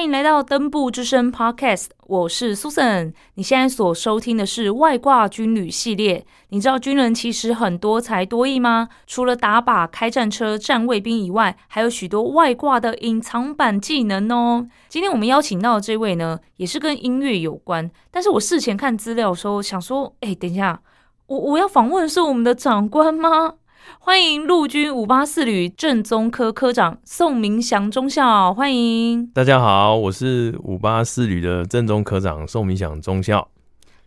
欢迎来到登步之声 Podcast，我是 Susan。你现在所收听的是外挂军旅系列。你知道军人其实很多才多艺吗？除了打靶、开战车、站卫兵以外，还有许多外挂的隐藏版技能哦。今天我们邀请到的这位呢，也是跟音乐有关。但是我事前看资料的时候，想说，哎，等一下，我我要访问的是我们的长官吗？欢迎陆军五八四旅政宗科科长宋明祥中校，欢迎大家好，我是五八四旅的政宗科长宋明祥中校。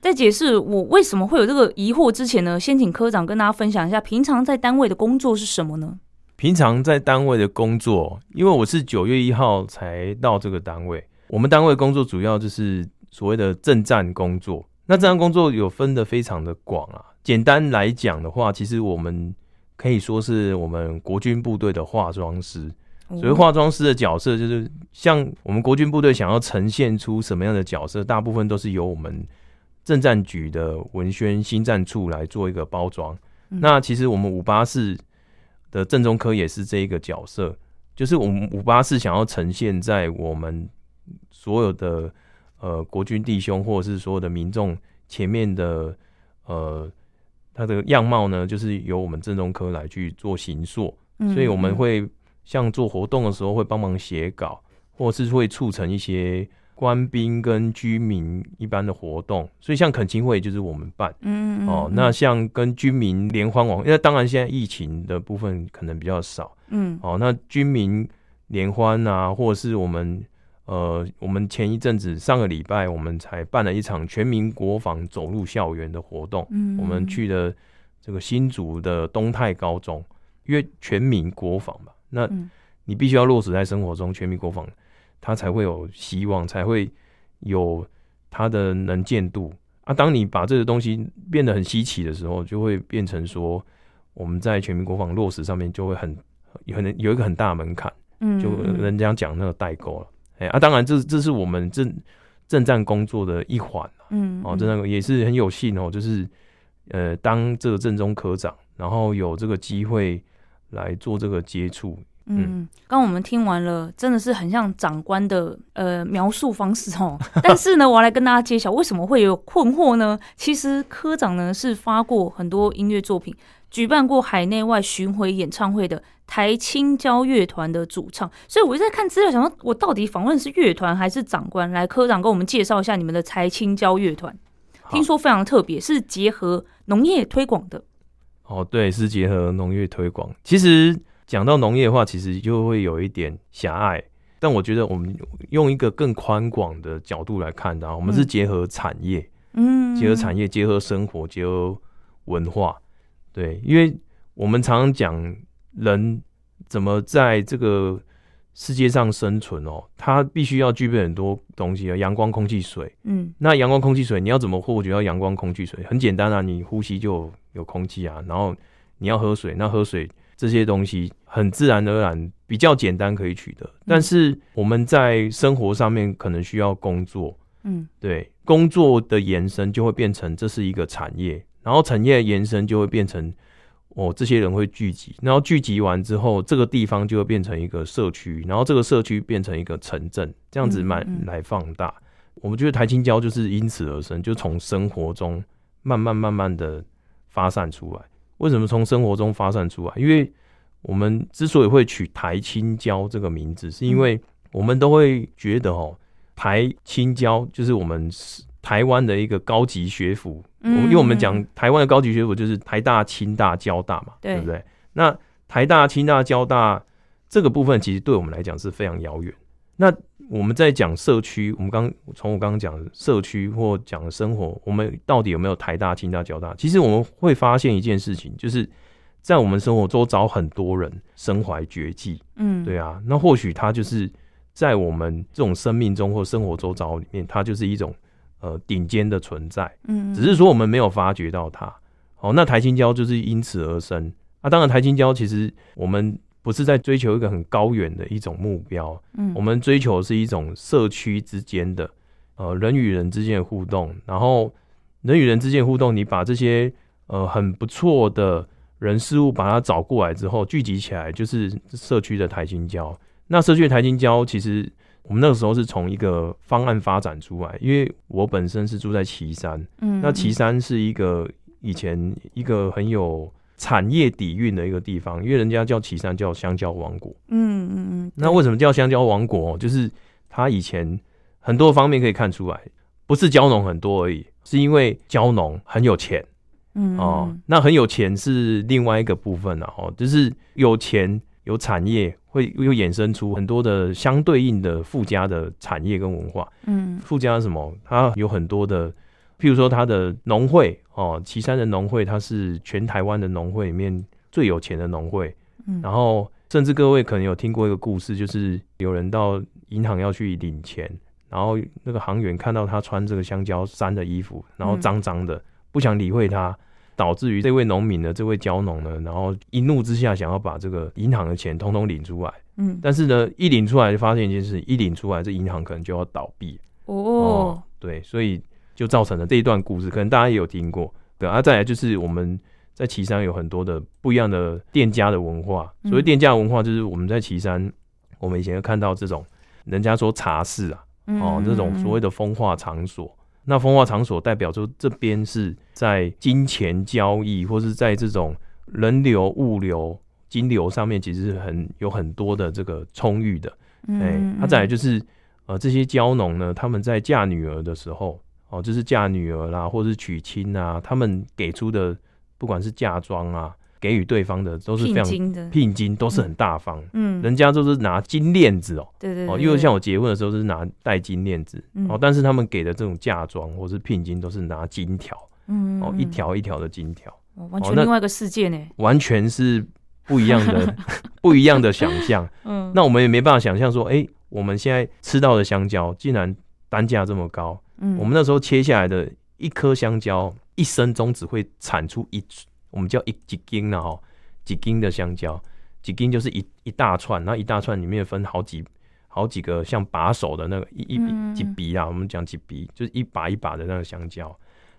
在解释我为什么会有这个疑惑之前呢，先请科长跟大家分享一下平常在单位的工作是什么呢？平常在单位的工作，因为我是九月一号才到这个单位，我们单位工作主要就是所谓的政战工作。那这项工作有分得非常的广啊，简单来讲的话，其实我们可以说是我们国军部队的化妆师，所以化妆师的角色就是像我们国军部队想要呈现出什么样的角色，大部分都是由我们政战局的文宣新战处来做一个包装。那其实我们五八四的正中科也是这一个角色，就是我们五八四想要呈现在我们所有的呃国军弟兄或者是所有的民众前面的呃。它的样貌呢，就是由我们政中科来去做形塑，所以我们会像做活动的时候会帮忙写稿，或者是会促成一些官兵跟居民一般的活动。所以像恳亲会就是我们办，嗯哦，那像跟居民联欢晚会，因为当然现在疫情的部分可能比较少，嗯哦，那居民联欢啊，或者是我们。呃，我们前一阵子上个礼拜，我们才办了一场全民国防走入校园的活动。嗯，我们去的这个新竹的东泰高中，因为全民国防嘛，那你必须要落实在生活中，全民国防它才会有希望，才会有它的能见度啊。当你把这个东西变得很稀奇的时候，就会变成说我们在全民国防落实上面就会很有很有一个很大门槛，嗯，就人家讲那个代沟了。哎啊，当然这，这这是我们正正战工作的一环，嗯，哦，正战也是很有幸哦，就是呃，当这个正宗科长，然后有这个机会来做这个接触，嗯，刚我们听完了，真的是很像长官的呃描述方式哦。但是呢，我要来跟大家揭晓为什么会有困惑呢？其实科长呢是发过很多音乐作品。举办过海内外巡回演唱会的台青交乐团的主唱，所以我就在看资料，想说我到底访问是乐团还是长官？来，科长跟我们介绍一下你们的台青交乐团。听说非常特别，是结合农业推广的。哦，对，是结合农业推广。其实讲到农业的话，其实就会有一点狭隘，但我觉得我们用一个更宽广的角度来看的，我们是结合产业，嗯，结合产业，结合生活，结合文化。对，因为我们常常讲人怎么在这个世界上生存哦，他必须要具备很多东西啊，阳光、空气、水。嗯，那阳光、空气、水，你要怎么获取到阳光、空气、水？很简单啊，你呼吸就有空气啊，然后你要喝水，那喝水这些东西很自然而然，比较简单可以取得。但是我们在生活上面可能需要工作，嗯，对，工作的延伸就会变成这是一个产业。然后产业延伸就会变成，哦，这些人会聚集，然后聚集完之后，这个地方就会变成一个社区，然后这个社区变成一个城镇，这样子慢来放大。嗯嗯。我们觉得台青交就是因此而生，就从生活中慢慢慢慢的发散出来。为什么从生活中发散出来？因为我们之所以会取台青交这个名字，是因为我们都会觉得哦，台青交就是我们台湾的一个高级学府。嗯，因为我们讲台湾的高级学府就是台大、清大、交大嘛，对，对不对？那台大、清大、交大这个部分，其实对我们来讲是非常遥远。那我们在讲社区，我们刚从我刚刚讲的社区或讲的生活，我们到底有没有台大、清大、交大？其实我们会发现一件事情，就是在我们生活周遭很多人身怀绝技，嗯，对啊。那或许他就是在我们这种生命中或生活周遭里面，他就是一种。呃，顶尖的存在，嗯，只是说我们没有发掘到它。哦，那台青交就是因此而生。啊，当然，台青交其实我们不是在追求一个很高远的一种目标，嗯，我们追求的是一种社区之间的，呃，人与人之间的互动。然后，人与人之间的互动，你把这些呃很不错的人事物把它找过来之后，聚集起来，就是社区的台青交。那社区的台青交其实我们那个时候是从一个方案发展出来，因为我本身是住在岐山，嗯，嗯，那岐山是一个以前一个很有产业底蕴的一个地方，因为人家叫岐山叫香蕉王国，嗯嗯嗯。那为什么叫香蕉王国？就是它以前很多方面可以看出来，不是蕉农很多而已，是因为蕉农很有钱。嗯哦，那很有钱是另外一个部分了哦，就是有钱有产业，会又衍生出很多的相对应的附加的产业跟文化。嗯，附加什么？它有很多的，譬如说它的农会哦，旗山的农会，它是全台湾的农会里面最有钱的农会。嗯，然后甚至各位可能有听过一个故事，就是有人到银行要去领钱，然后那个行员看到他穿这个香蕉衫的衣服，然后脏脏的。嗯不想理会他，导致于这位农民呢，这位蕉农呢，然后一怒之下想要把这个银行的钱通通领出来。嗯，但是呢，一领出来就发现一件事，一领出来这银行可能就要倒闭。哦，哦，对，所以就造成了这一段故事，可能大家也有听过。对啊，再来就是我们在岐山有很多的不一样的店家的文化。所谓店家文化，就是我们在岐山，我们以前有看到这种人家说茶室啊，哦，这种所谓的风化场所。那风化场所代表说，这边是在金钱交易，或是在这种人流、物流、金流上面，其实是很有很多的这个充裕的。哎、嗯，那、欸、再来就是，呃，这些蕉农呢，他们在嫁女儿的时候，哦，就是嫁女儿啦，或是娶亲啊，他们给出的不管是嫁妆啊。给予对方的都是非常聘金的，聘金都是很大方，嗯，人家都是拿金链子哦，对对，哦，因为像我结婚的时候是拿戴金链子，哦，但是他们给的这种嫁妆或是聘金都是拿金条，嗯，哦，一条一条的金条，完全另外一个世界呢，完全是不一样的，不一样的想象，嗯，那我们也没办法想象说，哎，我们现在吃到的香蕉竟然单价这么高，嗯，我们那时候切下来的一颗香蕉，一生中只会产出一。我们叫一几斤呢？哈，几斤的香蕉，几斤就是一一大串，然后一大串里面分好几好几个像把手的那个一一几笔啊，我们讲几笔就是一把一把的那个香蕉。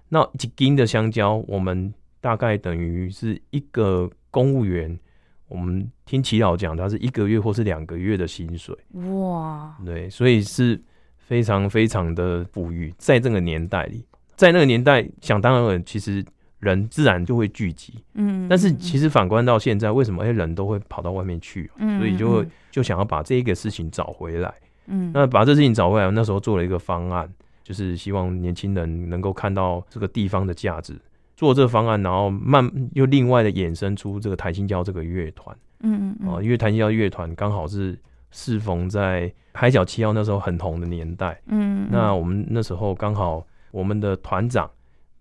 那几斤的香蕉，我们大概等于是一个公务员，我们听齐老讲，他是一个月或是两个月的薪水。哇，对，所以是非常非常的富裕，在这个年代里，在那个年代，想当然其实。人自然就会聚集，嗯，但是其实反观到现在，为什么哎人都会跑到外面去？嗯，所以就会就想要把这个事情找回来，嗯，那把这事情找回来，那时候做了一个方案，就是希望年轻人能够看到这个地方的价值，做这个方案，然后慢又另外的衍生出这个台新交这个乐团，嗯嗯，啊，因为台新交乐团刚好是适逢在海角七号那时候很红的年代，嗯，那我们那时候刚好我们的团长。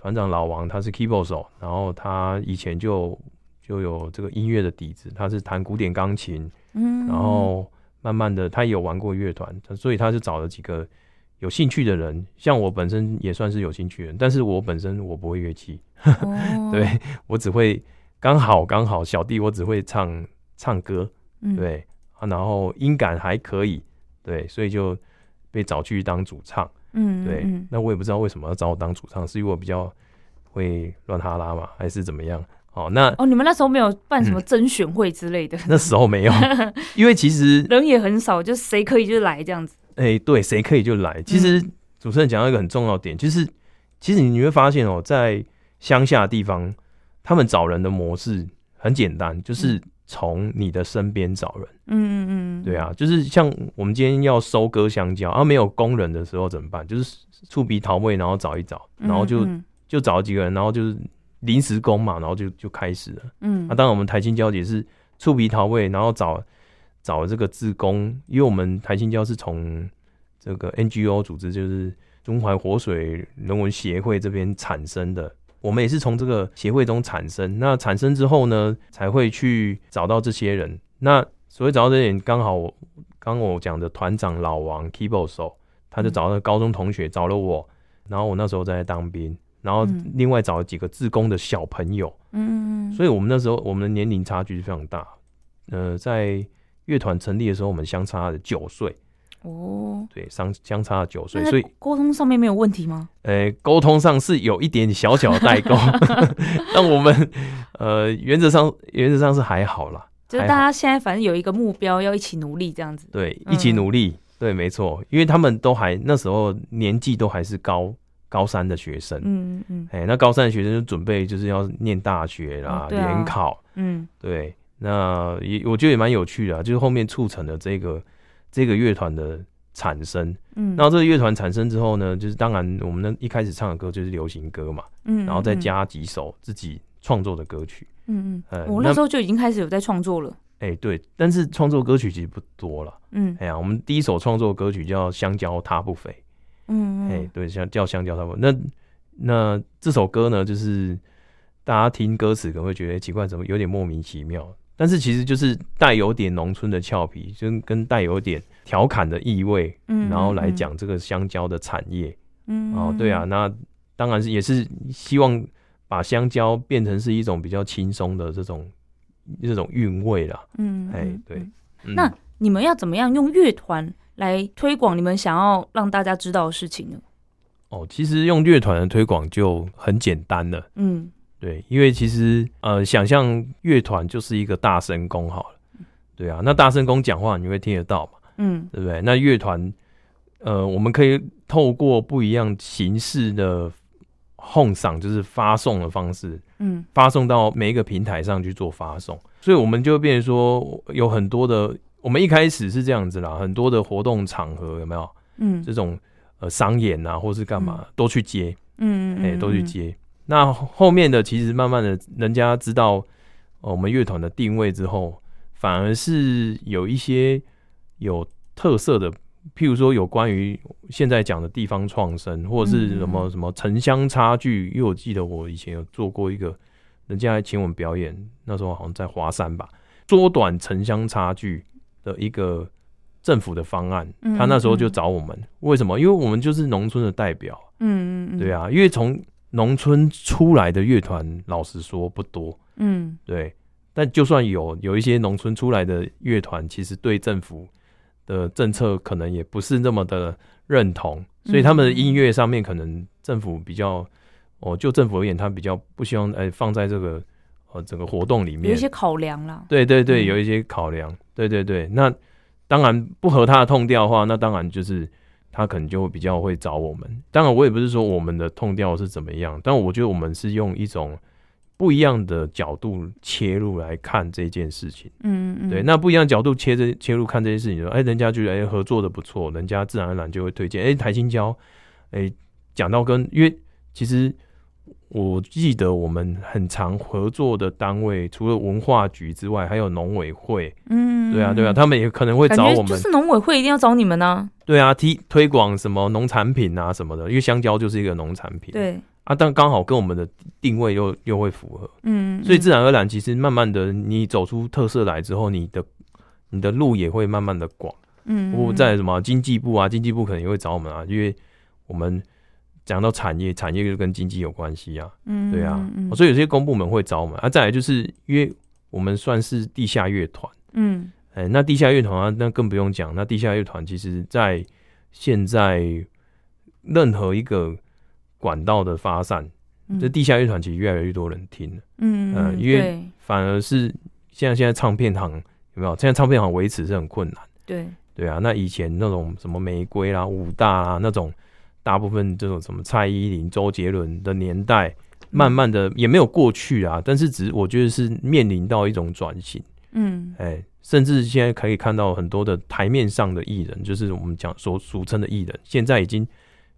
团长老王他是 keyboard 手，然后他以前就就有这个音乐的底子，他是弹古典钢琴，嗯，然后慢慢的他也有玩过乐团，所以他就找了几个有兴趣的人，像我本身也算是有兴趣的人，但是我本身我不会乐器，哦、对我只会刚好刚好小弟我只会唱唱歌，对，嗯、然后音感还可以，对，所以就被找去当主唱。嗯，对，那我也不知道为什么要找我当主唱，是因为我比较会乱哈拉嘛，还是怎么样？哦，那哦，你们那时候没有办什么甄选会之类的？嗯、那时候没有，因为其实人也很少，就谁可以就来这样子。哎、欸，对，谁可以就来。其实主持人讲到一个很重要的点，就是其实你会发现哦，在乡下的地方，他们找人的模式很简单，就是。从你的身边找人，嗯嗯嗯，对啊，就是像我们今天要收割香蕉，啊，没有工人的时候怎么办？就是触鼻桃味，然后找一找，然后就就找几个人，然后就是临时工嘛，然后就就开始了。嗯，那当然我们台青交也是触鼻桃味，然后找找这个志工，因为我们台青交是从这个 NGO 组织，就是中华活水人文协会这边产生的。我们也是从这个协会中产生，那产生之后呢，才会去找到这些人。那所谓找到这些人，刚好刚我讲的团长老王 keyboard 手，他就找到高中同学，找了我，然后我那时候在当兵，然后另外找了几个自工的小朋友，嗯，所以我们那时候我们的年龄差距是非常大。呃，在乐团成立的时候，我们相差了九岁。哦，对，相相差了九岁，所以沟通上面没有问题吗？呃，沟通上是有一点小小的代沟，但我们呃原则上原则上是还好啦，就是大家现在反正有一个目标，要一起努力这样子。对，一起努力，嗯、对，没错，因为他们都还那时候年纪都还是高高三的学生，嗯嗯，哎、欸，那高三的学生就准备就是要念大学啦，联、哦啊、考，嗯，对，那也我觉得也蛮有趣的、啊，就是后面促成了这个这个乐团的产生，嗯，然后这个乐团产生之后呢，就是当然我们那一开始唱的歌就是流行歌嘛，嗯，然后再加几首自己创作的歌曲，嗯嗯，我、那时候就已经开始有在创作了。哎、欸，对，但是创作歌曲其实不多了。嗯，哎呀，我们第一首创作歌曲叫《香蕉它不肥》。嗯，哎、欸，对，像叫香蕉它不肥。那那这首歌呢，就是大家听歌词可能会觉得奇怪，怎么有点莫名其妙？但是其实就是带有点农村的俏皮，就跟带有点调侃的意味。嗯，然后来讲这个香蕉的产业。嗯，哦，对啊，那当然是也是希望把香蕉变成是一种比较轻松的这种。这种韵味啦，嗯，哎，对，嗯、那你们要怎么样用乐团来推广你们想要让大家知道的事情呢？哦，其实用乐团的推广就很简单了，嗯，对，因为其实呃，想象乐团就是一个大声公好了，对啊，那大声公讲话你会听得到嘛，嗯，对不对？那乐团，呃，我们可以透过不一样形式的。哄嗓就是发送的方式，嗯，发送到每一个平台上去做发送，所以我们就变成说有很多的，我们一开始是这样子啦，很多的活动场合有没有？嗯，这种呃商演啊，或是干嘛、嗯、都去接，嗯哎、欸，都去接。那后面的其实慢慢的，人家知道、呃、我们乐团的定位之后，反而是有一些有特色的。譬如说，有关于现在讲的地方创生，或者是什么什么城乡差距，因为我记得我以前有做过一个，人家还请我们表演，那时候好像在华山吧，缩短城乡差距的一个政府的方案，他那时候就找我们，为什么？因为我们就是农村的代表，嗯嗯，对啊，因为从农村出来的乐团，老实说不多，嗯，对，但就算有有一些农村出来的乐团，其实对政府。的政策可能也不是那么的认同，所以他们的音乐上面可能政府比较哦，就政府而言，他比较不希望哎放在这个呃整个活动里面，有一些考量啦。对对对，有一些考量。对对对，那当然不合他的痛调的话，那当然就是他可能就会比较会找我们。当然我也不是说我们的痛调是怎么样，但我觉得我们是用一种。不一样的角度切入来看这件事情，嗯嗯，对，那不一样的角度切这切入看这件事情，说，哎，人家觉得哎合作的不错，人家自然而然就会推荐，哎，台青交，哎，讲到跟，因为其实我记得我们很常合作的单位，除了文化局之外，还有农委会，嗯，对啊对啊，他们也可能会找我们，就是农委会一定要找你们呢、啊，对啊，提推广什么农产品啊什么的，因为香蕉就是一个农产品，对。啊，但刚好跟我们的定位又又会符合，嗯，嗯，所以自然而然，其实慢慢的，你走出特色来之后，你的你的路也会慢慢的广，嗯，嗯，或在什么经济部啊，经济部可能也会找我们啊，因为我们讲到产业，产业就跟经济有关系啊，嗯，对啊，所以有些公部门会找我们啊。再来就是因为我们算是地下乐团，嗯，哎，那地下乐团啊，那更不用讲，那地下乐团其实在现在任何一个。管道的发散，这地下乐团其实越来越多人听了，嗯嗯，因为反而是现在现在唱片行有没有？现在唱片行维持是很困难，对对啊。那以前那种什么玫瑰啦、武大啦那种，大部分这种什么蔡依林、周杰伦的年代，慢慢的也没有过去啊，但是只是我觉得是面临到一种转型，嗯，哎，甚至现在可以看到很多的台面上的艺人，就是我们讲所俗称的艺人，现在已经。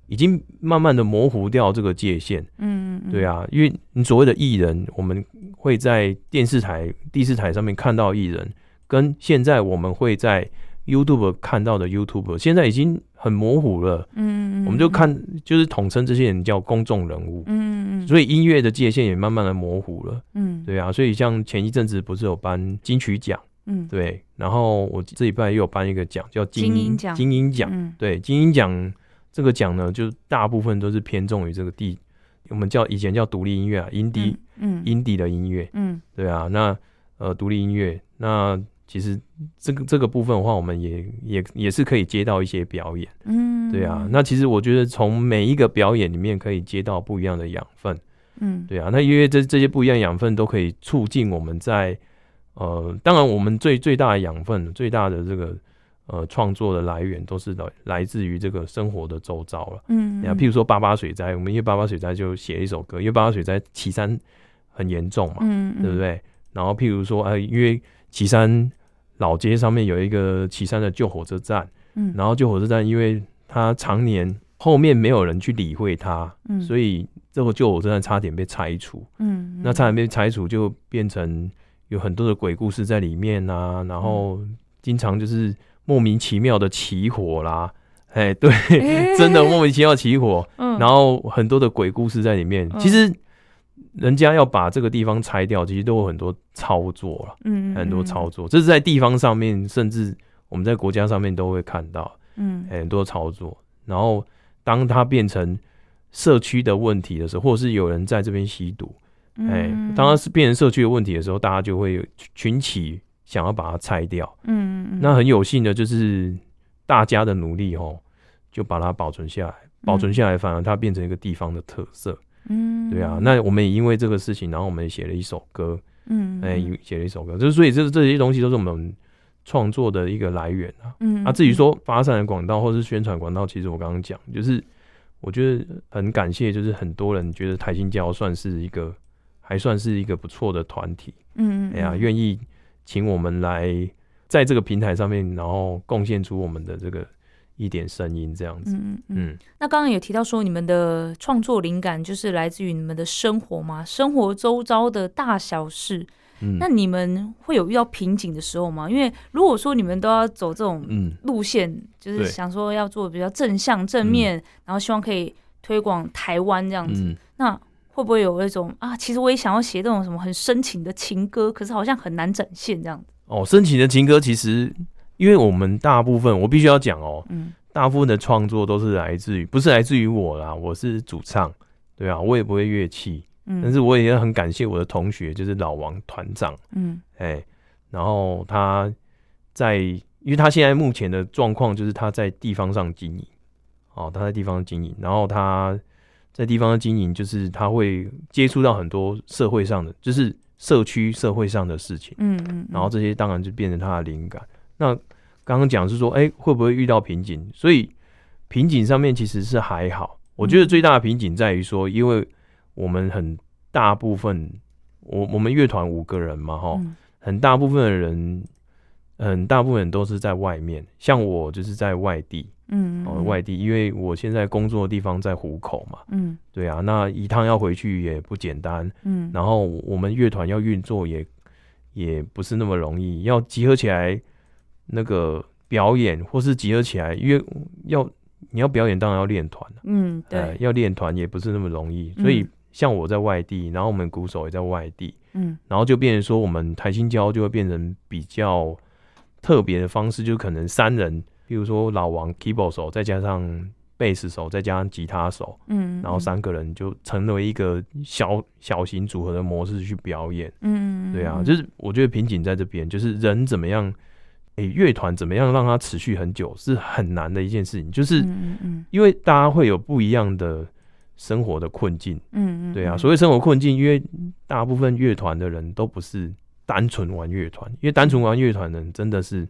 已经慢慢的模糊掉这个界限，嗯，对啊，因为你所谓的艺人，我们会在电视台、第四台上面看到艺人，跟现在我们会在 YouTube 看到的 YouTuber，现在已经很模糊了，嗯，我们就看就是统称这些人叫公众人物，嗯，所以音乐的界限也慢慢的模糊了，嗯，对啊，所以像前一阵子不是有颁金曲奖，嗯，对，然后我这礼拜又有颁一个奖叫金金音奖，对，金音奖。这个奖呢，就大部分都是偏重于这个地，我们叫以前叫独立音乐啊，indie，嗯，indie 的音乐，嗯，对啊，那呃独立音乐，那其实这个这个部分的话，我们也也也是可以接到一些表演，嗯，对啊，那其实我觉得从每一个表演里面可以接到不一样的养分，嗯，对啊，那因为这这些不一样的养分都可以促进我们在呃，当然我们最最大的养分，最大的这个呃创作的来源都是来来自于这个生活的周遭了。嗯，啊，譬如说八八水灾，我们因为八八水灾就写了一首歌，因为八八水灾岐山很严重嘛，嗯，对不对？然后譬如说，呃，因为旗山老街上面有一个旗山的旧火车站，嗯，然后旧火车站因为它常年后面没有人去理会它，嗯，所以这个旧火车站差点被拆除，嗯，那差点被拆除就变成有很多的鬼故事在里面啊，然后经常就是莫名其妙的起火啦，哎，对，欸、真的莫名其妙起火，嗯，然后很多的鬼故事在里面，嗯、其实。人家要把这个地方拆掉，其实都有很多操作了，嗯，很多操作，这是在地方上面，甚至我们在国家上面都会看到，嗯，很多操作。然后，当它变成社区的问题的时候，或者是有人在这边吸毒，哎，当它是变成社区的问题的时候，大家就会群起想要把它拆掉，嗯，那很有幸的就是大家的努力哦，就把它保存下来，保存下来，反而它变成一个地方的特色。嗯，对啊，那我们也因为这个事情，然后我们也写了一首歌，嗯，哎，写了一首歌，就是所以这这些东西都是我们创作的一个来源啊。嗯，啊，至于说发散的管道或是宣传管道，其实我刚刚讲，就是我觉得很感谢，就是很多人觉得台新交算是一个还算是一个不错的团体，嗯，哎呀，愿意请我们来在这个平台上面，然后贡献出我们的这个。一点声音这样子，嗯嗯。那刚刚有提到说，你们的创作灵感就是来自于你们的生活吗？生活周遭的大小事。嗯。那你们会有遇到瓶颈的时候吗？因为如果说你们都要走这种路线，嗯、就是想说要做比较正向、正面，然后希望可以推广台湾这样子，嗯、那会不会有那种啊？其实我也想要写这种什么很深情的情歌，可是好像很难展现这样子。哦，深情的情歌其实。因为我们大部分，我必须要讲哦，嗯，大部分的创作都是来自于，不是来自于我啦，我是主唱，对啊，我也不会乐器，嗯，但是我也很感谢我的同学，就是老王团长，嗯，哎，然后他在，因为他现在目前的状况就是他在地方上经营，哦，他在地方经营，然后他在地方的经营，就是他会接触到很多社会上的，就是社区社会上的事情，嗯嗯，然后这些当然就变成他的灵感。那刚刚讲是说，哎、欸，会不会遇到瓶颈？所以瓶颈上面其实是还好。我觉得最大的瓶颈在于说，因为我们很大部分，我我们乐团五个人嘛，哈，很大部分的人，很大部分人都是在外面。像我就是在外地，嗯，哦，外地，因为我现在工作的地方在湖口嘛，嗯，对啊，那一趟要回去也不简单，嗯，然后我们乐团要运作也也不是那么容易，要集合起来。那个表演或是集合起来，因为要你要表演，当然要练团，嗯，对，呃、要练团也不是那么容易。所以像我在外地，然后我们鼓手也在外地，嗯，然后就变成说，我们台清交就会变成比较特别的方式，就可能三人，比如说老王 keyboard 手，再加上贝斯手，再加上吉他手，嗯，然后三个人就成为一个小小型组合的模式去表演，嗯，对啊，就是我觉得瓶颈在这边，就是人怎么样。诶，乐团怎么样让它持续很久是很难的一件事情，就是因为大家会有不一样的生活的困境，嗯嗯，对啊，所谓生活困境，因为大部分乐团的人都不是单纯玩乐团，因为单纯玩乐团的人真的是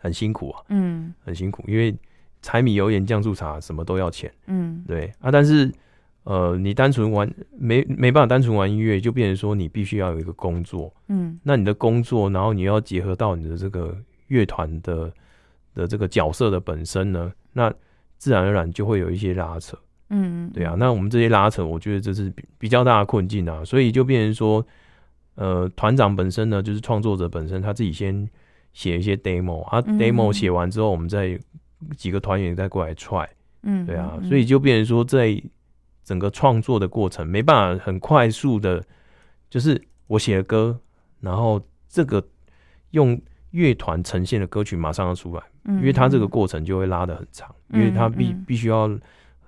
很辛苦啊，嗯，很辛苦，因为柴米油盐酱醋茶什么都要钱，嗯，对啊，但是呃，你单纯玩没没办法单纯玩音乐，就变成说你必须要有一个工作，嗯，那你的工作，然后你要结合到你的这个。乐团的的这个角色的本身呢，那自然而然就会有一些拉扯，嗯，对啊。那我们这些拉扯，我觉得这是比比较大的困境啊。所以就变成说，呃，团长本身呢，就是创作者本身，他自己先写一些 demo 啊，demo 写完之后，我们再几个团员再过来踹，嗯，对啊。所以就变成说，在整个创作的过程，没办法很快速的，就是我写了歌，然后这个用。乐团呈现的歌曲马上要出来，因为它这个过程就会拉得很长，因为它必必须要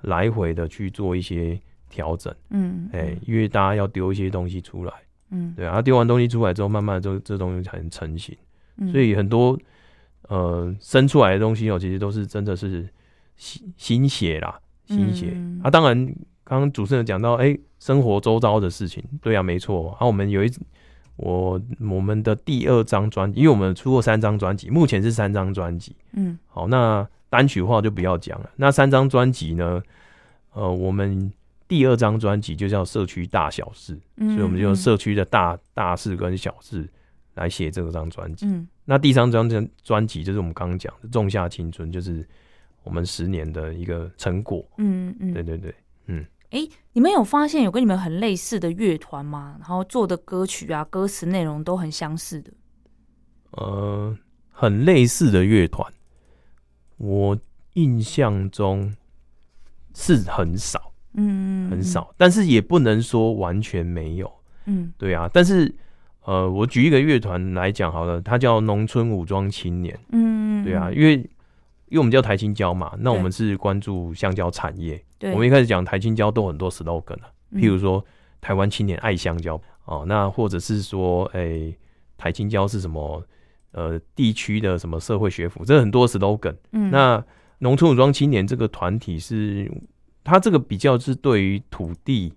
来回的去做一些调整，嗯，哎，因为大家要丢一些东西出来，嗯，对啊，丢完东西出来之后，慢慢这这东西才能成型，所以很多呃生出来的东西哦，其实都是真的是心心血啦，心血。啊。当然，刚刚主持人讲到，哎，生活周遭的事情，对啊，没错，啊，我们有一。我我们的第二张专辑，因为我们出过三张专辑，目前是三张专辑。嗯，好，那单曲话就不要讲了。那三张专辑呢？呃，我们第二张专辑就叫社区大小事，嗯，所以我们就用社区的大大事跟小事来写这张专辑。嗯，那第三张专专辑就是我们刚刚讲的《仲夏青春》，就是我们十年的一个成果。嗯嗯，对对对，嗯。哎、欸，你们有发现有跟你们很类似的乐团吗？然后做的歌曲啊，歌词内容都很相似的。呃，很类似的乐团，我印象中是很少，嗯，很少，但是也不能说完全没有，嗯，对啊。但是，呃，我举一个乐团来讲好了，它叫农村武装青年，嗯，对啊，因为。因为我们叫台青椒嘛，那我们是关注香蕉产业。对，我们一开始讲台青椒都很多 slogan 啊，譬如说台湾青年爱香蕉哦，那或者是说，哎、欸，台青椒是什么？呃，地区的什么社会学府，这很多 slogan。嗯，那农村武装青年这个团体是，他这个比较是对于土地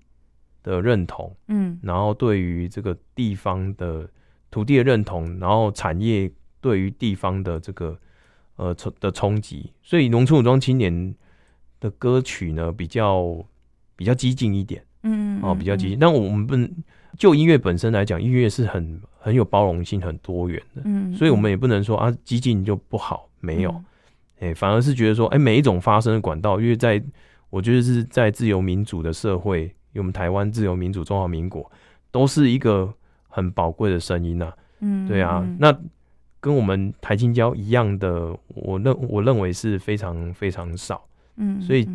的认同，嗯，然后对于这个地方的土地的认同，然后产业对于地方的这个。呃，冲的冲击，所以农村武装青年的歌曲呢，比较比较激进一点，嗯，嗯，嗯，哦，比较激进。但我们不能就音乐本身来讲，音乐是很很有包容性、很多元的，嗯，嗯，所以我们也不能说啊，激进就不好，没有，哎、反而是觉得说，哎、欸，每一种发声的管道，因为在我觉得是在自由民主的社会，因为我们台湾自由民主中华民国，都是一个很宝贵的声音呐、啊，嗯，对啊，那。跟我们台青交一样的，我认我认为是非常非常少，嗯，所以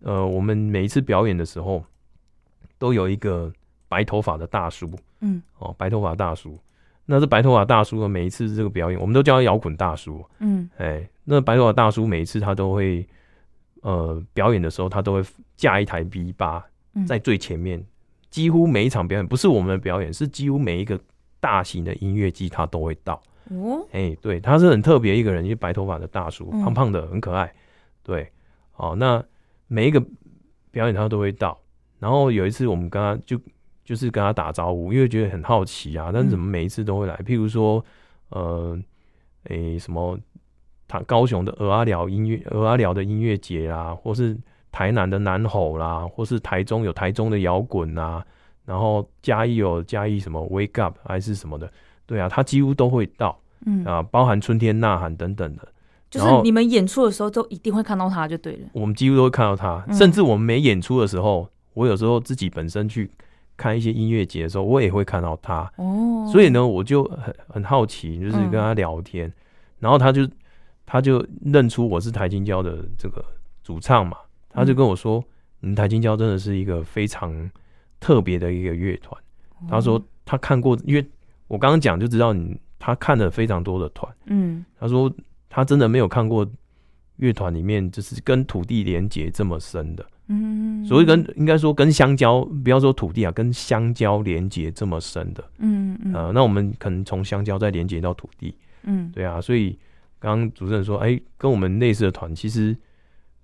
呃，我们每一次表演的时候，都有一个白头发的大叔，嗯，哦，白头发大叔，那这白头发大叔的每一次这个表演，我们都叫他摇滚大叔，嗯，哎，那白头发大叔每一次他都会，呃，表演的时候他都会架一台 V 八在最前面，几乎每一场表演不是我们的表演，是几乎每一个大型的音乐季他都会到。哦，哎、欸，对，他是很特别一个人，一个白头发的大叔，胖胖的，很可爱。对，哦，那每一个表演他都会到。然后有一次我们跟他就就是跟他打招呼，因为觉得很好奇啊，但是怎么每一次都会来？譬如说，呃，哎、欸，什么他高雄的鹅阿寮音乐鹅阿寮的音乐节啦，或是台南的南吼啦，或是台中有台中的摇滚啊，然后嘉义有嘉义什么 Wake Up 还是什么的。对啊，他几乎都会到，嗯啊，包含春天呐喊等等的，就是你们演出的时候都一定会看到他就对了。我们几乎都会看到他，嗯、甚至我们没演出的时候，我有时候自己本身去看一些音乐节的时候，我也会看到他。哦，所以呢，我就很很好奇，就是跟他聊天，嗯、然后他就他就认出我是台青交的这个主唱嘛，他就跟我说：“嗯，台青交真的是一个非常特别的一个乐团。嗯”他说他看过，因为。我刚刚讲就知道你他看了非常多的团，嗯，他说他真的没有看过乐团里面就是跟土地连接这么深的，嗯，所以跟应该说跟香蕉，不要说土地啊，跟香蕉连接这么深的，嗯嗯，呃，那我们可能从香蕉再连接到土地，嗯，对啊，所以刚刚主持人说，哎，跟我们类似的团其实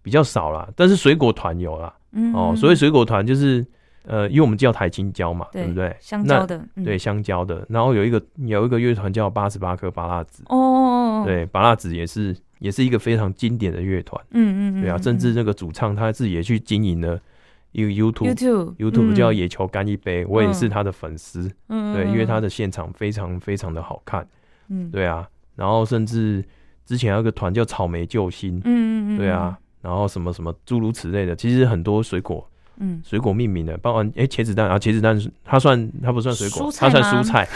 比较少啦，但是水果团有啦，嗯，哦，所以水果团就是。呃，因为我们叫台青椒嘛，对，对不对？香蕉的，嗯、对香蕉的。然后有一个有一个乐团叫八十八颗芭辣子哦，对，芭辣子也是也是一个非常经典的乐团，嗯，嗯嗯，对啊，甚至那个主唱他自己也去经营了一个 YouTube YouTube YouTube 叫野球干一杯，嗯、我也是他的粉丝，嗯，对，因为他的现场非常非常的好看，嗯，对啊，然后甚至之前有一个团叫草莓救星，嗯嗯嗯，对啊，然后什么什么诸如此类的，其实很多水果。嗯，水果命名的，包括哎茄子蛋啊，茄子蛋它算它不算水果，它算蔬菜。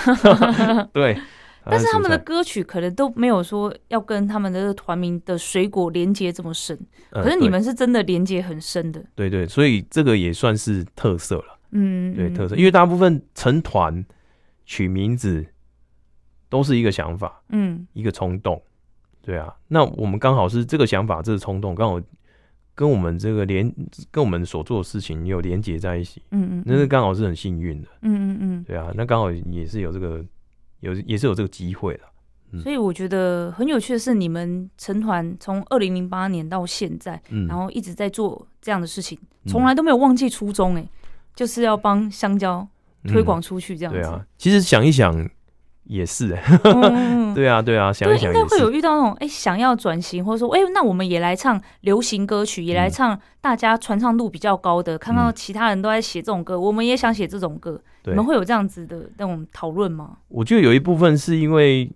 对，但是他们的歌曲可能都没有说要跟他们的团名的水果连接这么深，可是你们是真的连接很深的。对对，所以这个也算是特色了。嗯，对，特色，因为大部分成团取名字都是一个想法，嗯，一个冲动。对啊，那我们刚好是这个想法，这个冲动刚好。跟我们这个连跟我们所做的事情有连接在一起，嗯，嗯嗯，那是刚好是很幸运的，嗯嗯嗯，对啊，那刚好也是有这个有也是有这个机会了，嗯，所以我觉得很有趣的是，你们成团从二零零八年到现在，嗯，然后一直在做这样的事情，从来都没有忘记初衷，哎，就是要帮香蕉推广出去这样子。对啊，其实想一想也是，对啊，对啊，想一想应该会有遇到那种哎，想要转型，或者说哎，那我们也来唱流行歌曲，也来唱大家传唱度比较高的。看到其他人都在写这种歌，我们也想写这种歌。你们会有这样子的那种讨论吗？我觉得有一部分是因为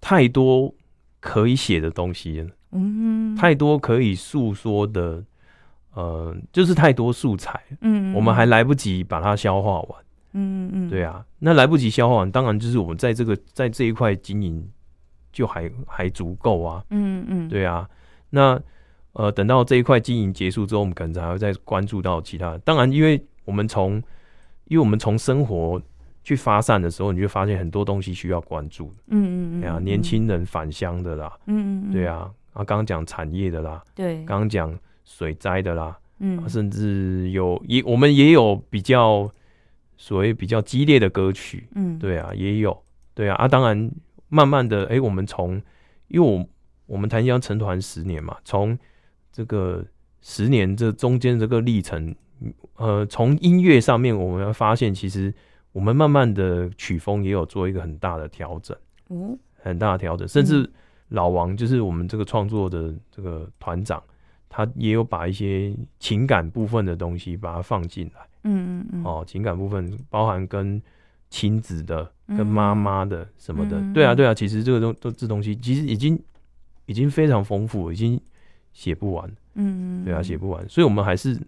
太多可以写的东西了，嗯，太多可以诉说的。呃，就是太多素材，嗯，我们还来不及把它消化完，嗯嗯，对啊，那来不及消化完，当然就是我们在这个在这一块经营就还还足够啊，嗯嗯，对啊，那呃，等到这一块经营结束之后，我们可能还会再关注到其他的。当然，因为我们从因为我们从生活去发散的时候，你就发现很多东西需要关注，嗯嗯嗯，对啊，年轻人返乡的啦，嗯嗯，对啊，啊，刚刚讲产业的啦，对，刚刚讲。水灾的啦，嗯，甚至有也我们也有比较所谓比较激烈的歌曲，嗯，对啊，也有，对啊，啊，当然慢慢的，哎、欸，我们从因为我我们檀香成团十年嘛，从这个十年这中间这个历程，呃，从音乐上面我们要发现，其实我们慢慢的曲风也有做一个很大的调整，嗯，很大的调整，甚至老王就是我们这个创作的这个团长。他也有把一些情感部分的东西把它放进来，嗯嗯嗯，哦，情感部分包含跟亲子的、跟妈妈的什么的，对啊对啊，其实这个东都这东西其实已经已经非常丰富，已经写不完，嗯嗯，对啊，写不完，所以我们还是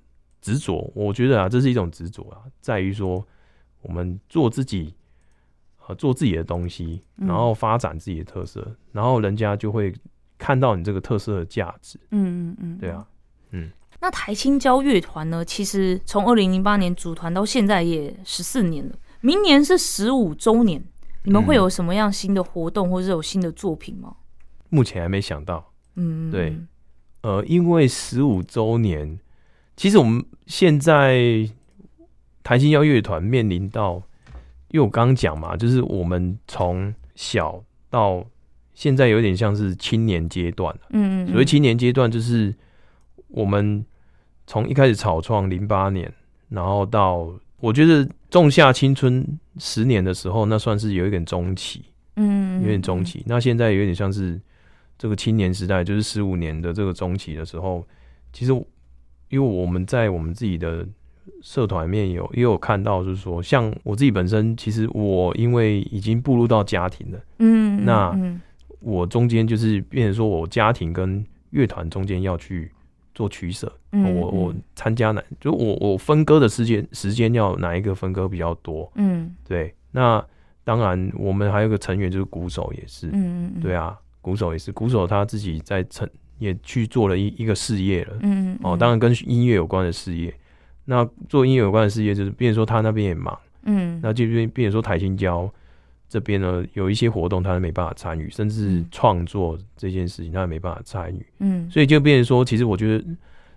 执着，我觉得啊，这是一种执着啊，在于说我们做自己，呃，做自己的东西，然后发展自己的特色，然后人家就会。看到你这个特色的价值，嗯嗯嗯，对啊，嗯。那台青交乐团呢？其实从二零零八年组团到现在也十四年了，明年是十五周年，你们会有什么样新的活动，或者是有新的作品吗？目前还没想到，嗯，对，呃，因为十五周年，其实我们现在台清交乐团面临到，因为我刚刚讲嘛，就是我们从小到。现在有点像是青年阶段，嗯，所谓青年阶段就是我们从一开始草创零八年，然后到我觉得仲夏青春十年的时候，那算是有一点中期，嗯，有点中期。那现在有点像是这个青年时代，就是十五年的这个中期的时候，其实因为我们在我们自己的社团里面有也有看到，就是说像我自己本身，其实我因为已经步入到家庭了，嗯，那。我中间就是变成说，我家庭跟乐团中间要去做取舍。嗯，我我参加哪，就我我分割的时间时间要哪一个分割比较多？嗯，对。那当然，我们还有个成员就是鼓手，也是。嗯嗯。对啊，鼓手也是，鼓手他自己在成也去做了一一个事业了。嗯。哦，当然跟音乐有关的事业。那做音乐有关的事业，就是变成说他那边也忙。嗯。那就变变成说台新交。这边呢，有一些活动，他都没办法参与，甚至创作这件事情，他也没办法参与。嗯，所以就变成说，其实我觉得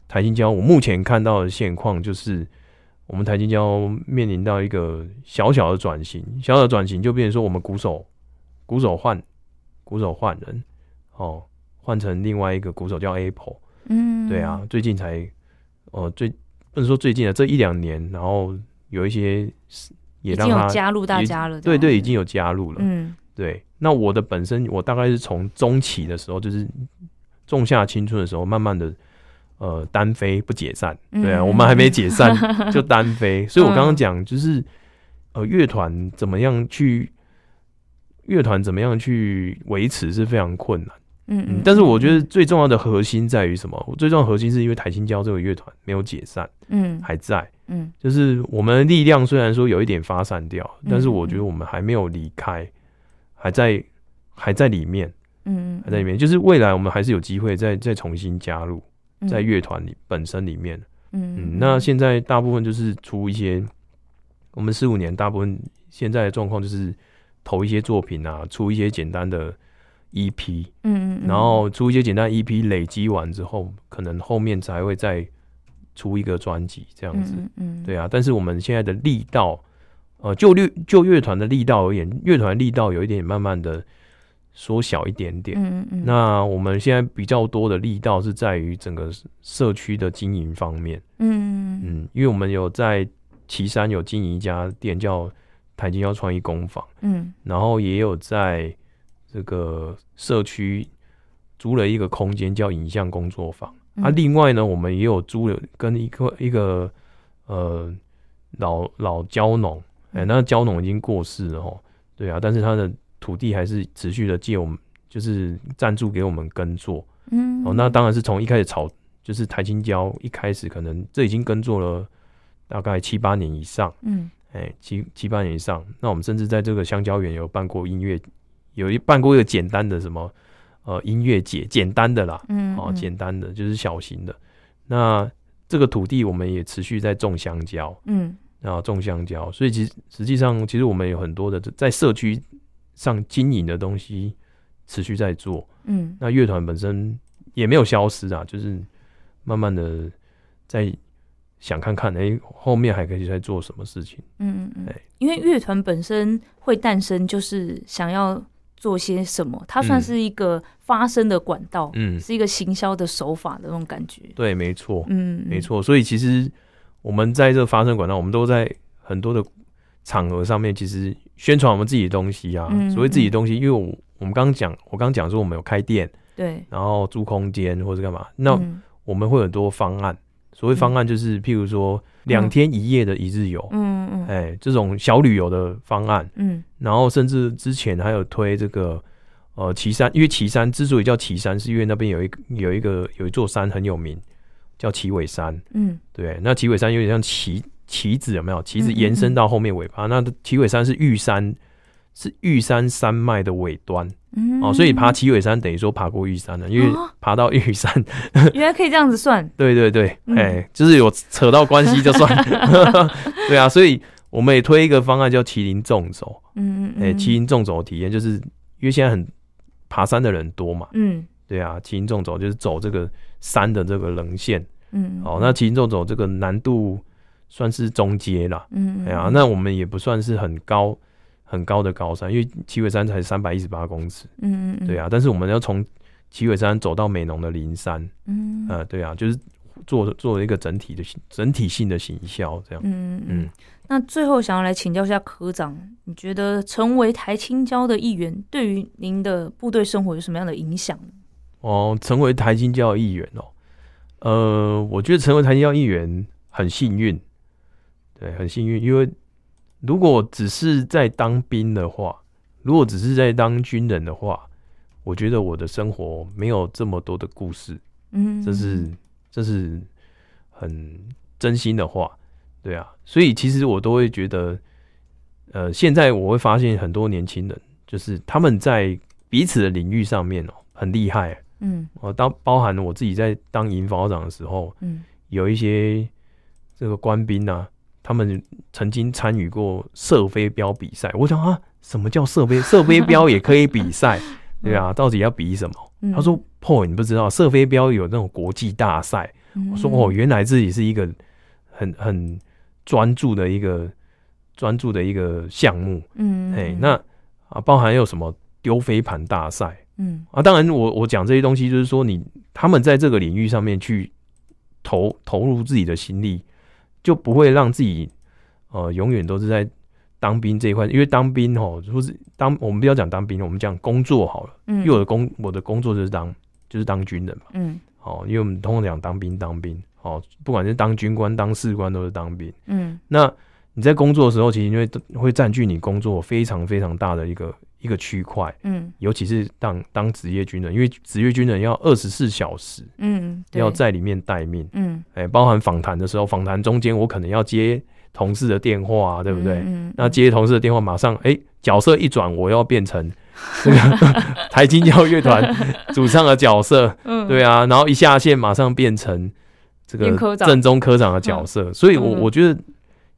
台新交，我目前看到的现况就是，我们台新交面临到一个小小的转型，小小的转型就变成说，我们鼓手鼓手换鼓手换人，哦，换成另外一个鼓手叫 Apple。嗯，对啊，最近才哦、呃，最不能说最近啊，这一两年，然后有一些。也让他已经有加入大家了，对对，已经有加入了。嗯，对。那我的本身，我大概是从中期的时候，就是仲夏青春的时候，慢慢的呃单飞不解散。对啊，嗯、我们还没解散 就单飞。所以我刚刚讲就是呃乐团怎么样去乐团怎么样去维持是非常困难。嗯，嗯，但是我觉得最重要的核心在于什么？最重要的核心是因为台新交这个乐团没有解散，嗯，还在，嗯，就是我们的力量虽然说有一点发散掉，嗯，但是我觉得我们还没有离开，还在还在里面，嗯，还在里面，就是未来我们还是有机会再再重新加入在乐团里本身里面，嗯，嗯，那现在大部分就是出一些，我们四五年大部分现在的状况就是投一些作品啊，出一些简单的。EP，嗯嗯，然后出一些简单 EP，累积完之后，可能后面才会再出一个专辑这样子，嗯，对啊。但是我们现在的力道，呃，就乐就乐团的力道而言，乐团力道有一点慢慢的缩小一点点，嗯嗯。那我们现在比较多的力道是在于整个社区的经营方面，嗯嗯，因为我们有在岐山有经营一家店叫台金交创意工坊，嗯，然后也有在这个社区租了一个空间叫影像工作坊。嗯、啊，另外呢，我们也有租了跟一个一个呃老老蕉农，哎、欸，那蕉农已经过世了哦，对啊，但是他的土地还是持续的借我们，就是赞助给我们耕作。嗯，哦，那当然是从一开始炒，就是台青蕉一开始可能这已经耕作了大概七八年以上。嗯，哎、欸，七七八年以上，那我们甚至在这个香蕉园有办过音乐，有一办过一个简单的什么。呃，音乐节简单的啦，嗯，哦，简单的就是小型的。那这个土地我们也持续在种香蕉，嗯，然后种香蕉，所以其实实际上其实我们有很多的在社区上经营的东西持续在做，嗯，那乐团本身也没有消失啊，就是慢慢的在想看看，哎、欸，后面还可以再做什么事情，嗯嗯嗯，因为乐团本身会诞生，就是想要。做些什么？它算是一个发声的管道，嗯，是一个行销的手法的那种感觉。对，没错，嗯，没错。所以其实我们在这发声管道，我们都在很多的场合上面，其实宣传我们自己的东西啊。嗯、所谓自己的东西，因为我我们刚刚讲，我刚刚讲说我们有开店，对，然后租空间或者干嘛，那我们会有很多方案。所谓方案就是，譬如说两天一夜的一日游，嗯嗯，哎、欸，这种小旅游的方案，嗯，然后甚至之前还有推这个，呃，岐山，因为岐山之所以叫岐山，是因为那边有一有一个有一座山很有名，叫岐尾山，嗯，对，那岐尾山有点像旗旗子，有没有？旗子延伸到后面尾巴，嗯嗯嗯，那岐尾山是玉山，是玉山山脉的尾端。嗯、哦，所以爬七尾山等于说爬过玉山了，因为爬到玉山，哦、原来可以这样子算。对对对，哎、嗯欸，就是有扯到关系就算。对啊，所以我们也推一个方案叫麒麟纵走。嗯嗯，哎、欸，麒麟纵走的体验就是因为现在很爬山的人多嘛。嗯，对啊，麒麟纵走就是走这个山的这个棱线。嗯，好、哦，那麒麟纵走这个难度算是中阶啦。嗯，哎呀，那我们也不算是很高。很高的高山，因为旗尾山才三百一十八公尺，嗯嗯，对啊，但是我们要从旗尾山走到美浓的灵山，嗯，呃，对啊，就是做做一个整体的整体性的行销，这样，嗯嗯。那最后想要来请教一下科长，你觉得成为台青交的一员，对于您的部队生活有什么样的影响？哦，成为台青交的一员哦，呃，我觉得成为台青交一员很幸运，对，很幸运，因为。如果只是在当兵的话，如果只是在当军人的话，我觉得我的生活没有这么多的故事。嗯，这是这是很真心的话，对啊。所以其实我都会觉得，呃，现在我会发现很多年轻人，就是他们在彼此的领域上面哦，很厉害。嗯，我当包含我自己在当营辅长的时候，嗯，有一些这个官兵啊。他们曾经参与过射飞镖比赛，我想啊，什么叫射飞 射飞镖也可以比赛？对啊，到底要比什么？嗯、他说：“破，你不知道射飞镖有那种国际大赛。嗯”我说：“哦，原来自己是一个很很专注的一个专注的一个项目。”嗯，哎，那啊，包含有什么丢飞盘大赛？嗯啊，当然我，我我讲这些东西，就是说你他们在这个领域上面去投投入自己的心力。就不会让自己，呃，永远都是在当兵这一块，因为当兵哦，或是当我们不要讲当兵，我们讲工作好了。嗯，因为我的工我的工作就是当就是当军人嘛。嗯，好，因为我们通常讲当兵当兵，好，不管是当军官当士官都是当兵。嗯，那你在工作的时候，其实因为会占据你工作非常非常大的一个。一个区块，嗯，尤其是当当职业军人，因为职业军人要二十四小时，嗯，要在里面待命，嗯，哎、欸，包含访谈的时候，访谈中间我可能要接同事的电话，啊，对不对？嗯，嗯，那接同事的电话，马上，哎、欸，角色一转，我要变成这 个台清交乐团 主唱的角色，嗯，对啊，然后一下线，马上变成这个正中科长的角色，嗯、所以我我觉得。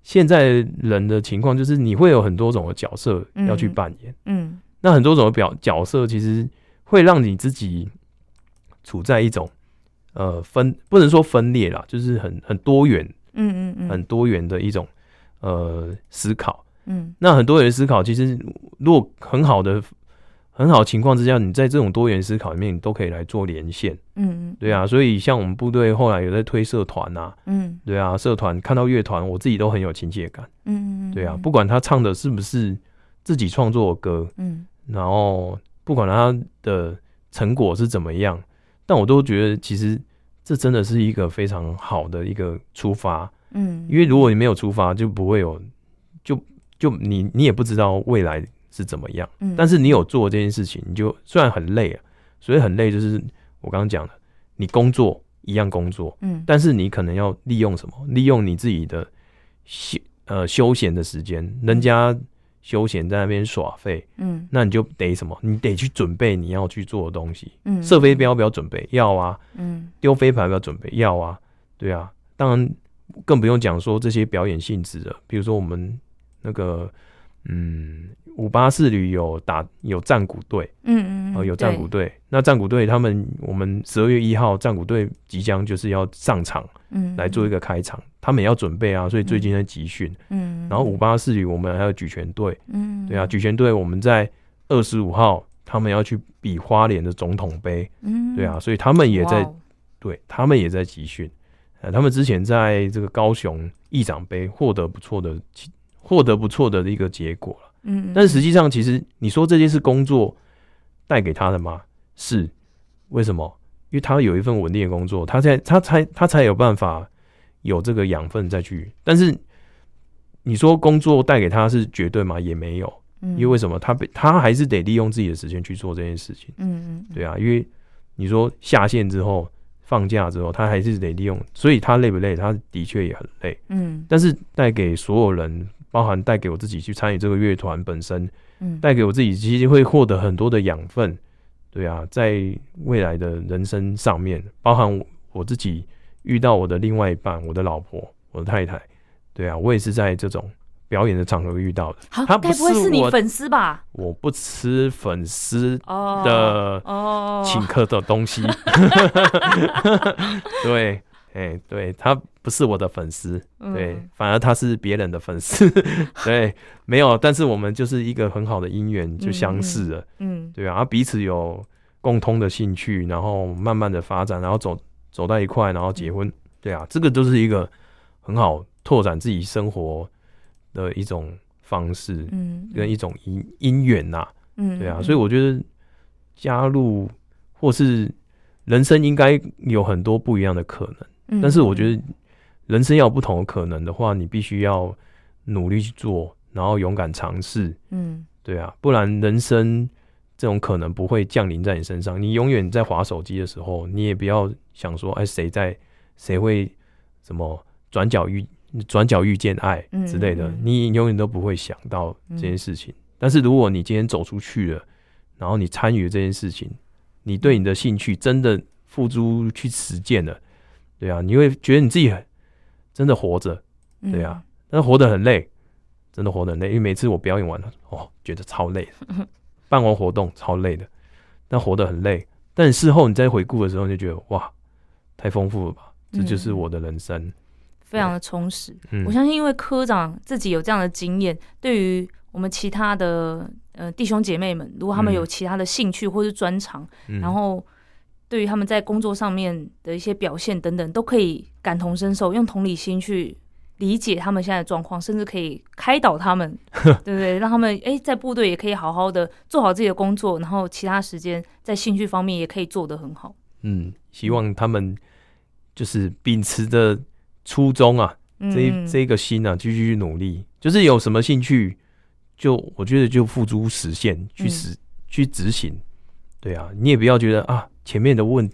现在人的情况就是，你会有很多种的角色要去扮演，嗯，嗯，那很多种的表角色其实会让你自己处在一种呃分，不能说分裂啦，就是很很多元，嗯嗯嗯，很多元的一种呃思考，嗯，那很多元思考其实如果很好的很好的情况之下，你在这种多元思考里面，你都可以来做连线。嗯嗯，对啊，所以像我们部队后来有在推社团呐，嗯，对啊，社团看到乐团，我自己都很有亲切感。嗯嗯，对啊，不管他唱的是不是自己创作的歌，嗯，然后不管他的成果是怎么样，但我都觉得其实这真的是一个非常好的一个出发。嗯，因为如果你没有出发，就不会有，就就你你也不知道未来。是怎么样？嗯，但是你有做这件事情，你就虽然很累啊，所以很累，就是我刚刚讲的，你工作一样工作，嗯，但是你可能要利用什么？利用你自己的休呃休闲的时间，人家休闲在那边耍废，嗯，那你就得什么？你得去准备你要去做的东西，嗯，射飞镖不要准备，要啊，嗯，丢飞盘不要准备，要啊，对啊，当然更不用讲说这些表演性质的，比如说我们那个，嗯。五八四旅有打有战鼓队，嗯嗯，有战鼓队。那战鼓队他们，我们十二月一号战鼓队即将就是要上场，嗯，来做一个开场，他们也要准备啊，所以最近在集训，嗯。然后五八四旅我们还有举拳队，嗯，对啊，举拳队我们在二十五号他们要去比花莲的总统杯，嗯，对啊，所以他们也在，对他们也在集训。呃，他们之前在这个高雄议长杯获得不错的，获得不错的一个结果了。嗯，但是实际上，其实你说这些是工作带给他的吗？是，为什么？因为他有一份稳定的工作，他才他才他才有办法有这个养分再去。但是你说工作带给他是绝对吗？也没有，因为为什么？他被他还是得利用自己的时间去做这件事情。嗯嗯，对啊，因为你说下线之后放假之后，他还是得利用，所以他累不累？他的确也很累。嗯，但是带给所有人。包含带给我自己去参与这个乐团本身，嗯，带给我自己其实会获得很多的养分，对啊，在未来的人生上面，包含我自己遇到我的另外一半，我的老婆，我的太太，对啊，我也是在这种表演的场合遇到的。好，他该不会是你粉丝吧？我不吃粉丝的哦请客的东西，对。哎、欸，对，他不是我的粉丝，对，嗯、反而他是别人的粉丝，对，没有，但是我们就是一个很好的姻缘，就相似了，嗯，嗯对啊，彼此有共通的兴趣，然后慢慢的发展，然后走走到一块，然后结婚，嗯、对啊，这个都是一个很好拓展自己生活的一种方式，嗯，跟一种姻姻缘呐，嗯，对啊，所以我觉得加入或是人生应该有很多不一样的可能。但是我觉得，人生要有不同的可能的话，你必须要努力去做，然后勇敢尝试。嗯，对啊，不然人生这种可能不会降临在你身上。你永远在划手机的时候，你也不要想说，哎，谁在，谁会什么转角遇转角遇见爱之类的，你永远都不会想到这件事情。但是如果你今天走出去了，然后你参与这件事情，你对你的兴趣真的付诸去实践了。对啊，你会觉得你自己真的活着，对啊，但是活得很累，真的活得很累。因为每次我表演完了，哦，觉得超累，办完活动超累的，但活得很累。但事后你再回顾的时候，你就觉得哇，太丰富了吧，这就是我的人生，非常的充实。我相信，因为科长自己有这样的经验，对于我们其他的呃弟兄姐妹们，如果他们有其他的兴趣或是专长，然后。对于他们在工作上面的一些表现等等，都可以感同身受，用同理心去理解他们现在的状况，甚至可以开导他们，对不对？让他们哎在部队也可以好好的做好自己的工作，然后其他时间在兴趣方面也可以做得很好。嗯，希望他们就是秉持着初衷啊，嗯、这这个心啊，继续努力，就是有什么兴趣，就我觉得就付诸实现，去实、嗯、去执行。对啊，你也不要觉得啊。前面的问，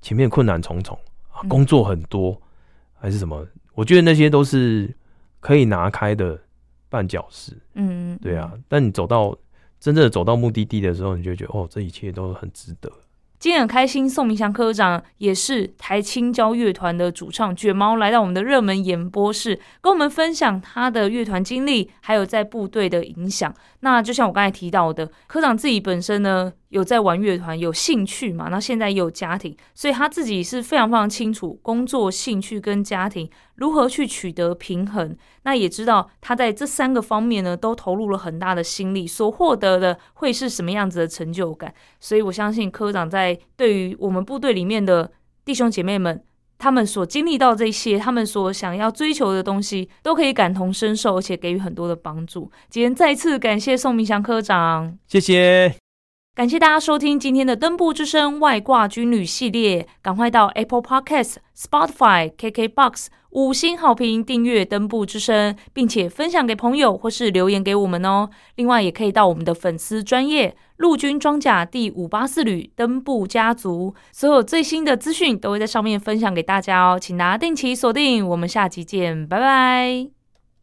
前面困难重重啊，工作很多，嗯、还是什么？我觉得那些都是可以拿开的绊脚石。嗯，对啊。但你走到真正的走到目的地的时候，你就觉得哦，这一切都很值得。今天很开心，宋明祥科长也是台青交乐团的主唱卷毛，来到我们的热门演播室，跟我们分享他的乐团经历，还有在部队的影响。那就像我刚才提到的，科长自己本身呢，有在玩乐团，有兴趣嘛？那现在也有家庭，所以他自己是非常非常清楚工作、兴趣跟家庭如何去取得平衡。那也知道他在这三个方面呢，都投入了很大的心力，所获得的会是什么样子的成就感。所以我相信科长在对于我们部队里面的弟兄姐妹们，他们所经历到这些，他们所想要追求的东西，都可以感同身受，而且给予很多的帮助。今天再次感谢宋明祥科长，谢谢。感谢大家收听今天的登步之声外挂军旅系列，赶快到 Apple Podcast、Spotify、KKBox 五星好评订阅登步之声，并且分享给朋友或是留言给我们哦。另外，也可以到我们的粉丝专业陆军装甲第五八四旅登步家族，所有最新的资讯都会在上面分享给大家哦，请大家定期锁定。我们下集见，拜拜。